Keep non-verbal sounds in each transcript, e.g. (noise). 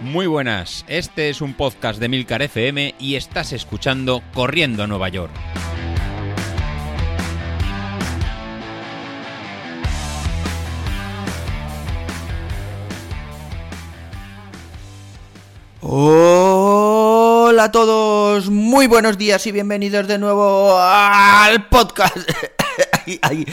Muy buenas, este es un podcast de Milcar FM y estás escuchando Corriendo a Nueva York. Hola a todos, muy buenos días y bienvenidos de nuevo al podcast. Ay,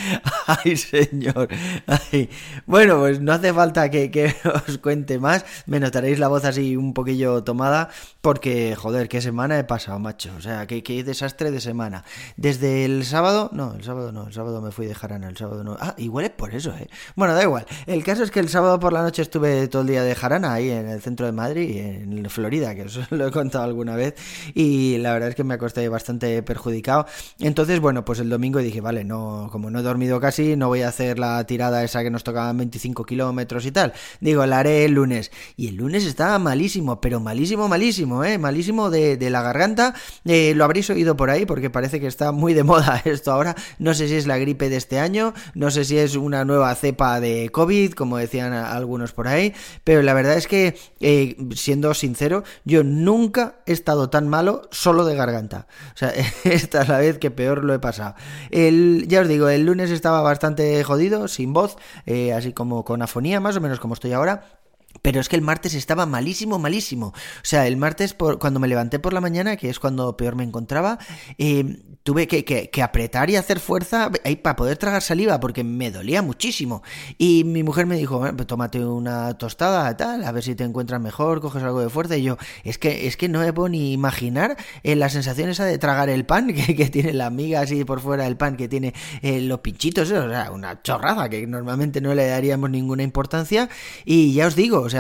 ay, señor. Ay. Bueno, pues no hace falta que, que, (laughs) os cuente más. Me notaréis la voz así un poquillo tomada. Porque, joder, qué semana he pasado, macho. O sea, qué, qué desastre de semana. Desde el sábado. No, el sábado no. El sábado me fui de jarana. El sábado no. Ah, igual es por eso, eh. Bueno, da igual. El caso es que el sábado por la noche estuve todo el día de jarana ahí en el centro de Madrid, en Florida, que os (laughs) lo he contado alguna vez. Y la verdad es que me acosté bastante perjudicado. Entonces, bueno, pues el domingo dije, vale, no como no he dormido casi, no voy a hacer la tirada esa que nos tocaban 25 kilómetros y tal. Digo, la haré el lunes. Y el lunes estaba malísimo, pero malísimo, malísimo, ¿eh? Malísimo de, la garganta. Eh, lo habréis oído por ahí porque parece que está muy de moda (laughs) esto ahora. No sé si es la gripe de este año, no sé si es una nueva cepa de COVID, como decían algunos por ahí, pero la verdad es que, eh, siendo sincero, yo nunca he estado tan malo solo de garganta. O sea, (laughs) esta es la vez que peor lo he pasado. El, ya os digo, digo, el lunes estaba bastante jodido, sin voz, eh, así como con afonía, más o menos como estoy ahora. Pero es que el martes estaba malísimo, malísimo. O sea, el martes, por, cuando me levanté por la mañana, que es cuando peor me encontraba, eh, tuve que, que, apretar y hacer fuerza ahí para poder tragar saliva, porque me dolía muchísimo. Y mi mujer me dijo, bueno, pues tómate una tostada, tal, a ver si te encuentras mejor, coges algo de fuerza. Y yo, es que, es que no me puedo ni imaginar eh, la sensación esa de tragar el pan (laughs) que, tiene la miga así por fuera del pan, que tiene eh, los pinchitos, o sea, una chorraza que normalmente no le daríamos ninguna importancia. Y ya os digo, o sea,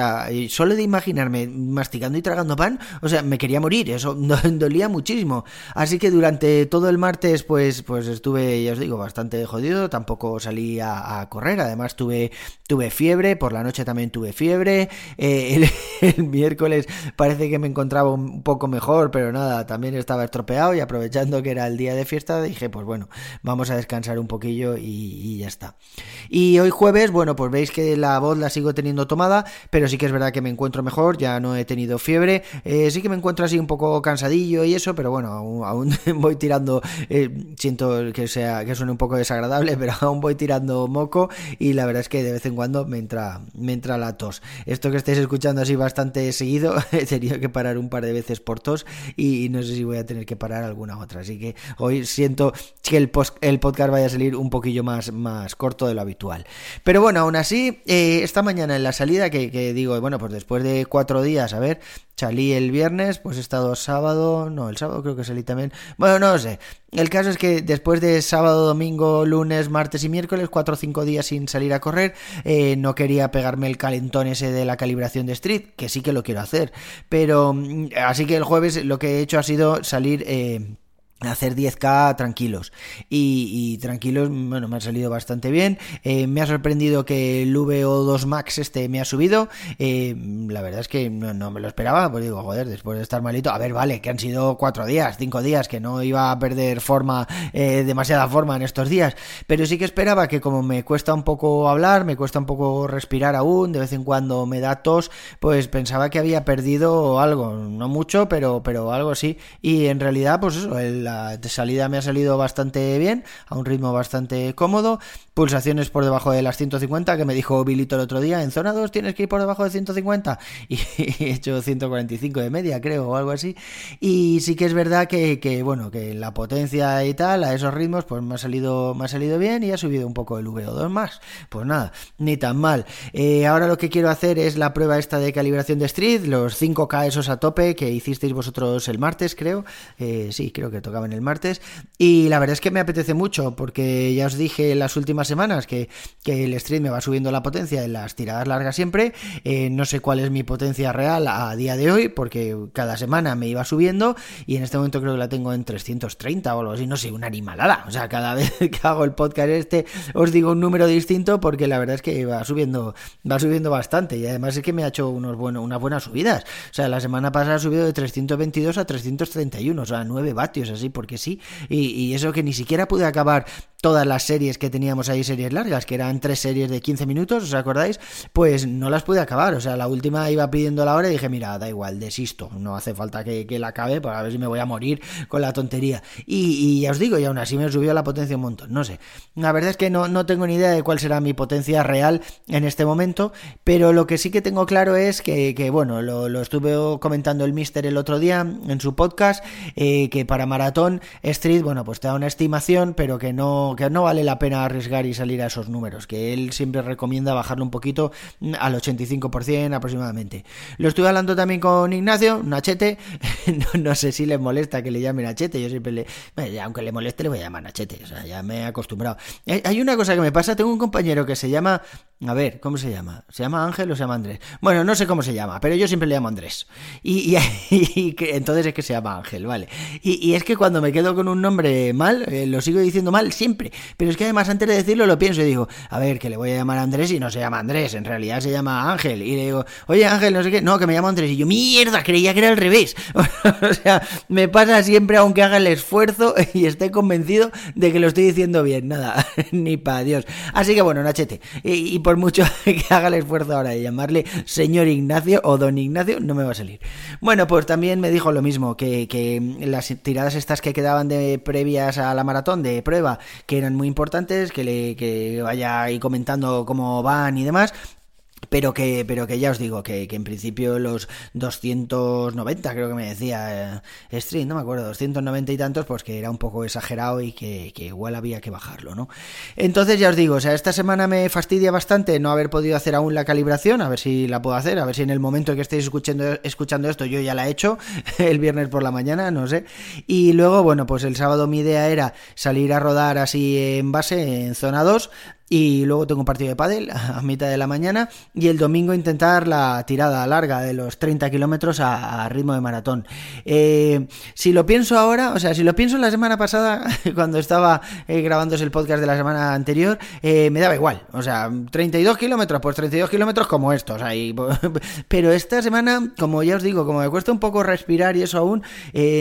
solo de imaginarme masticando y tragando pan, o sea, me quería morir, eso (laughs) dolía muchísimo. Así que durante todo el martes, pues, pues estuve, ya os digo, bastante jodido. Tampoco salí a, correr. Además, tuve, tuve fiebre. Por la noche también tuve fiebre. Eh, (laughs) el, miércoles parece que me encontraba un poco mejor, pero nada, también estaba estropeado. Y aprovechando que era el día de fiesta, dije, pues bueno, vamos a descansar un poquillo y ya está. Y hoy jueves, bueno, pues veis que la voz la sigo teniendo tomada, pero sí que es verdad que me encuentro mejor. Ya no he tenido fiebre. Eh, sí que me encuentro así un poco cansadillo y eso, pero bueno, aún, aún (laughs) voy tirando eh, siento que sea que suene un poco desagradable, (laughs) pero aún voy tirando moco y la verdad es que de vez en cuando me entra, me entra la tos. Esto que estáis escuchando así bastante seguido, (laughs) he tenido que parar un par de veces por tos y no sé si voy a tener que parar alguna otra. Así que hoy siento que el, post, el podcast vaya a salir un poquillo más, más corto de lo habitual. Pero bueno, aún así, eh, esta mañana en la salida que digo, bueno, pues después de cuatro días, a ver, salí el viernes, pues he estado sábado, no, el sábado creo que salí también. Bueno, no lo sé. El caso es que después de sábado, domingo, lunes, martes y miércoles, cuatro o cinco días sin salir a correr, eh, no quería pegarme el calentón ese de la calibración de Street, que sí que lo quiero hacer. Pero así que el jueves lo que he hecho ha sido salir... Eh, hacer 10k tranquilos. Y, y, tranquilos bueno me ha salido bastante bien. Eh, me ha sorprendido que el VO2 Max este me ha subido. Eh, la verdad es que no, no, me lo esperaba pues digo joder después de estar malito a ver vale que han sido cuatro días cinco días que no iba a perder forma eh, demasiada forma en estos días. Pero sí que esperaba que como me cuesta un poco hablar me cuesta un poco respirar aún de vez en cuando me da tos pues pensaba que había perdido algo. No mucho pero pero algo sí. Y en realidad pues eso el la salida me ha salido bastante bien, a un ritmo bastante cómodo. Pulsaciones por debajo de las 150, que me dijo Bilito el otro día, en zona 2 tienes que ir por debajo de 150. (laughs) Y he hecho 145 de media, creo, o algo así. Y sí que es verdad que, que, bueno, que la potencia y tal, a esos ritmos, pues me ha salido, me ha salido bien y ha subido un poco el VO2 más. Pues nada, ni tan mal. Eh, ahora lo que quiero hacer es la prueba esta de calibración de Street, los 5K esos a tope que hicisteis vosotros el martes, creo. Eh, sí, creo que tocaba en el martes. Y la verdad es que me apetece mucho, porque ya os dije en las últimas semanas que, que el stream me va subiendo la potencia en las tiradas largas siempre. Eh, no sé cuál es mi potencia real a día de hoy, porque cada semana me iba subiendo y en este momento creo que la tengo en 330 o algo así, no sé, una animalada. O sea, cada (laughs) vez que hago el podcast este os digo un número distinto porque la verdad es que va subiendo, va subiendo bastante y además es que me ha hecho unos buenos, unas buenas subidas. O sea, la semana pasada ha subido de 322 a 331, o sea, 9 vatios así porque sí. Y, eso que ni siquiera pude acabar todas las series que teníamos ahí, series largas, que eran tres series de 15 minutos, ¿os acordáis? Pues no las pude acabar, o sea, la última iba pidiendo la hora y dije, mira, da igual, desisto, no hace falta que, la acabe, para ver si me voy a morir con la tontería. Y, ya os digo, y aún así me subió la potencia un montón, no sé. La verdad es que no, no tengo ni idea de cuál será mi potencia real en este momento, pero lo que sí que tengo claro es que, bueno, lo, estuve comentando el Mister el otro día en su podcast, eh, que para Maratón Street, bueno, pues te da una estimación, pero que no que no vale la pena arriesgar y salir a esos números, que él siempre recomienda bajarlo un poquito al 85% aproximadamente. Lo estuve hablando también con Ignacio, Nachete, (laughs) no, no, sé si le molesta que le llame Nachete, yo siempre le, aunque le moleste le voy a llamar Nachete, o sea, ya me he acostumbrado. Hay una cosa que me pasa, tengo un compañero que se llama, a ver, ¿cómo se llama? ¿Se llama Ángel o se llama Andrés? Bueno, no sé cómo se llama, pero yo siempre le llamo Andrés. Y, (laughs) que, entonces es que se llama Ángel, vale. Y, es que cuando me quedo con un nombre mal, eh, lo sigo diciendo mal siempre pero es que además antes de decirlo lo pienso y digo, a ver, que le voy a llamar a Andrés y no se llama Andrés, en realidad se llama Ángel. Y le digo, oye Ángel, no sé qué, no, que me llamo Andrés. Y yo, mierda, creía que era al revés. (laughs) o sea, me pasa siempre aunque haga el esfuerzo (laughs) y esté convencido de que lo estoy diciendo bien. Nada, ni para Dios. Así que bueno, Nachete, y, por mucho (laughs) que haga el esfuerzo ahora de llamarle señor Ignacio o don Ignacio, no me va a salir. Bueno, pues también me dijo lo mismo, que, que las tiradas estas que quedaban de previas a la maratón de prueba, que eran muy importantes, que, le, que vaya ahí comentando cómo van y demás. Pero que, pero que ya os digo, que, que, en principio los 290, creo que me decía eh, Street, no me acuerdo, 290 y tantos, pues que era un poco exagerado y que, que, igual había que bajarlo, ¿no? Entonces ya os digo, o sea, esta semana me fastidia bastante no haber podido hacer aún la calibración, a ver si la puedo hacer, a ver si en el momento en que estéis escuchando, escuchando esto yo ya la he hecho, (laughs) el viernes por la mañana, no sé. Y luego, bueno, pues el sábado mi idea era salir a rodar así en base, en zona 2, y luego tengo un partido de pádel (laughs) a mitad de la mañana y el domingo intentar la tirada larga de los 30 kilómetros a, ritmo de maratón. Eh, si lo pienso ahora, o sea, si lo pienso la semana pasada, (laughs) cuando estaba eh, grabándose el podcast de la semana anterior, eh, me daba igual. O sea, 32 kilómetros, pues 32 kilómetros como estos. Ahí. (laughs) Pero esta semana, como ya os digo, como me cuesta un poco respirar y eso aún,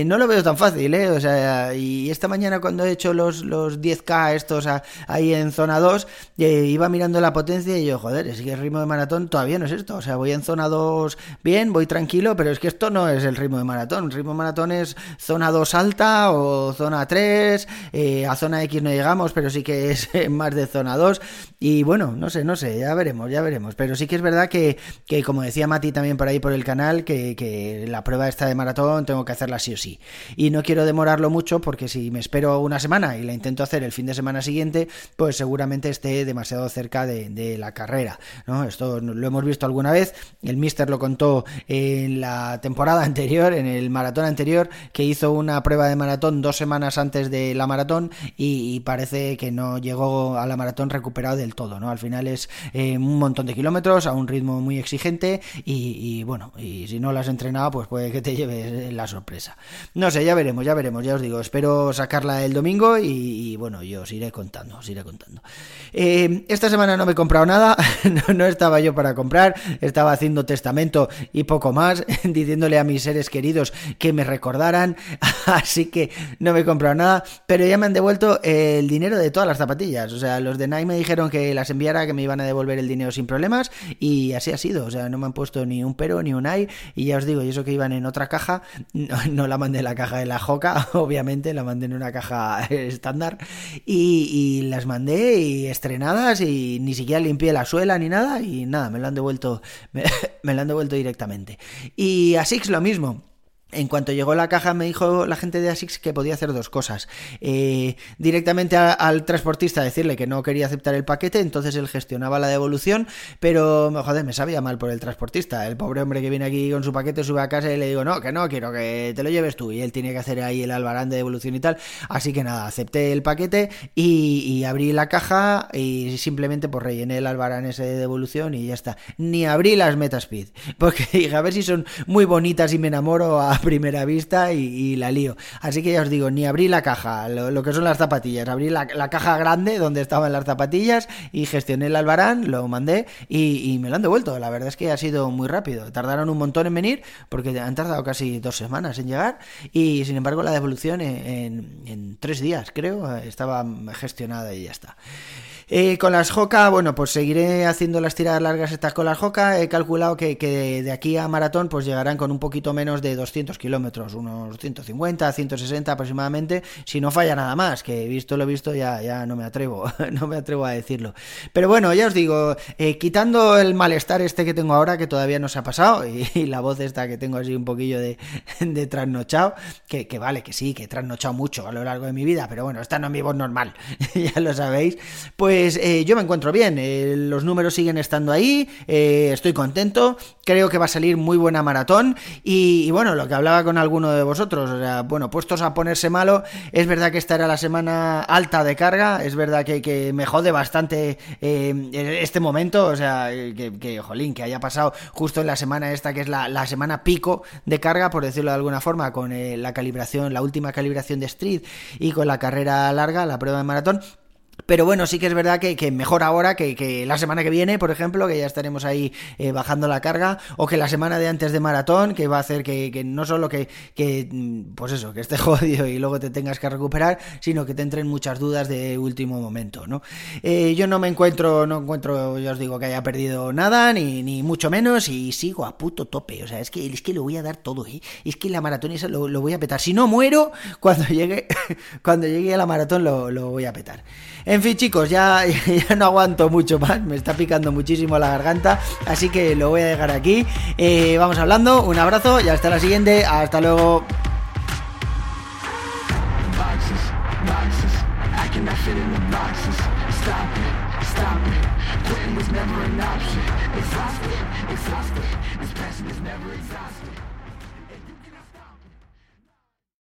no lo veo tan fácil, ¿eh? O sea, y esta mañana cuando he hecho los, los 10K estos ahí en zona 2, iba mirando la potencia y yo, joder, es que el ritmo de maratón todavía no es esto. O sea, voy en zona 2 bien, voy tranquilo, pero es que esto no es el ritmo de maratón. El ritmo de maratón es zona 2 alta o zona 3. Eh, a zona X no llegamos, pero sí que es (laughs) más de zona 2. Y bueno, no sé, no sé, ya veremos, ya veremos. Pero sí que es verdad que, que como decía Mati también por ahí por el canal, que, que la prueba esta de maratón tengo que hacerla sí o sí. Y no quiero demorarlo mucho porque si me espero una semana y la intento hacer el fin de semana siguiente, pues seguramente demasiado cerca de, la carrera. ¿no? Esto lo hemos visto alguna vez, el Mister lo contó en la temporada (laughs) anterior, en el maratón anterior, que hizo una prueba de maratón dos semanas antes de la maratón y, parece que no llegó a la maratón recuperado del todo. ¿no? Al final es eh, un montón de kilómetros a un ritmo muy exigente y, bueno, y si no lo has entrenado, pues puede que te lleves la sorpresa. No sé, ya veremos, ya veremos, ya os digo, espero sacarla el domingo y bueno, yo os iré contando, os iré contando. Eh, esta semana no me he comprado nada, (laughs) no, estaba yo para comprar, estaba haciendo testamento y poco más, (laughs) diciéndole a mis seres queridos que me recordaran, (laughs) así que no me he comprado nada, pero ya me han devuelto el dinero de todas las zapatillas, o sea, los de Nike me dijeron que las enviara, que me iban a devolver el dinero sin problemas y así ha sido, o sea, no me han puesto ni un pero ni un ay y ya os digo, y eso que iban en otra caja, no, la mandé en la caja de la Joca, obviamente, la mandé en una caja estándar y, y las mandé y estrenadas y ni siquiera limpié la suela ni nada y nada, me lo han devuelto, me, (laughs) me lo han devuelto directamente. Y a Six lo mismo. En cuanto llegó la caja me dijo la gente de ASICS que podía hacer dos cosas. Eh, directamente al transportista decirle que no quería aceptar el paquete, entonces él gestionaba la devolución, pero joder, me sabía mal por el transportista. El pobre hombre que viene aquí con su paquete sube a casa y le digo, no, que no, quiero que te lo lleves tú. Y él tiene que hacer ahí el albarán de devolución y tal. Así que nada, acepté el paquete y, abrí la caja y simplemente pues rellené el albarán ese de devolución y ya está. Ni abrí las Metaspeed, (laughs) porque dije, a ver si son muy bonitas y me enamoro a primera vista y, la lío. Así que ya os digo, ni abrí la caja, lo, que son las zapatillas, abrí la, caja grande donde estaban las zapatillas y gestioné el albarán, lo mandé y, me lo han devuelto. La verdad es que ha sido muy rápido. Tardaron un montón en venir porque han tardado casi dos semanas en llegar y sin embargo la devolución en, en tres días, creo, estaba gestionada y ya está. Eh, con las Joca, bueno, pues seguiré haciendo las tiradas largas estas con las Joca. He calculado que, de aquí a maratón pues llegarán con un poquito menos de 200 kilómetros, unos 150, 160 aproximadamente, si no falla nada más, que visto lo visto ya, ya no me atrevo, (laughs) no me atrevo a decirlo. Pero bueno, ya os digo, eh, quitando el malestar este que tengo ahora, que todavía no se ha pasado, (laughs) y, la voz esta que tengo así un poquillo de, de trasnochado, que, que, vale, que sí, que he trasnochado mucho a lo largo de mi vida, pero bueno, esta no es mi voz normal, (laughs) ya lo sabéis, pues pues eh, yo me encuentro bien, eh, los números siguen estando ahí, eh, estoy contento, creo que va a salir muy buena maratón y, bueno, lo que hablaba con alguno de vosotros, o sea, bueno, puestos a ponerse malo, es verdad que esta era la semana alta de carga, es verdad que, me jode bastante este momento, o sea, que, jolín, que haya pasado justo en la semana esta que es la, la semana pico de carga, por decirlo de alguna forma, con la calibración, la última calibración de Street y con la carrera larga, la prueba de maratón, pero bueno, sí que es verdad que, mejor ahora que, la semana que viene, por ejemplo, que ya estaremos ahí eh, bajando la carga, o que la semana de antes de maratón, que va a hacer que, no solo que, mm, pues eso, que esté (laughs) jodido y luego te tengas que recuperar, sino que te entren muchas dudas de último momento, ¿no? Eh, yo no me encuentro, no encuentro, ya os digo, que haya perdido nada, ni, ni mucho menos, y sigo a puto tope, o sea, es que, es que lo voy a dar todo, ¿eh? Es que la maratón esa lo, lo voy a petar. Si no muero, (laughs) cuando llegue, cuando llegue a la maratón lo, lo voy a petar. En fin, chicos, ya, (laughs) ya, no aguanto mucho más, me está picando muchísimo la garganta, así que lo voy a dejar aquí. Eh, vamos hablando, un abrazo y hasta la siguiente, hasta luego. never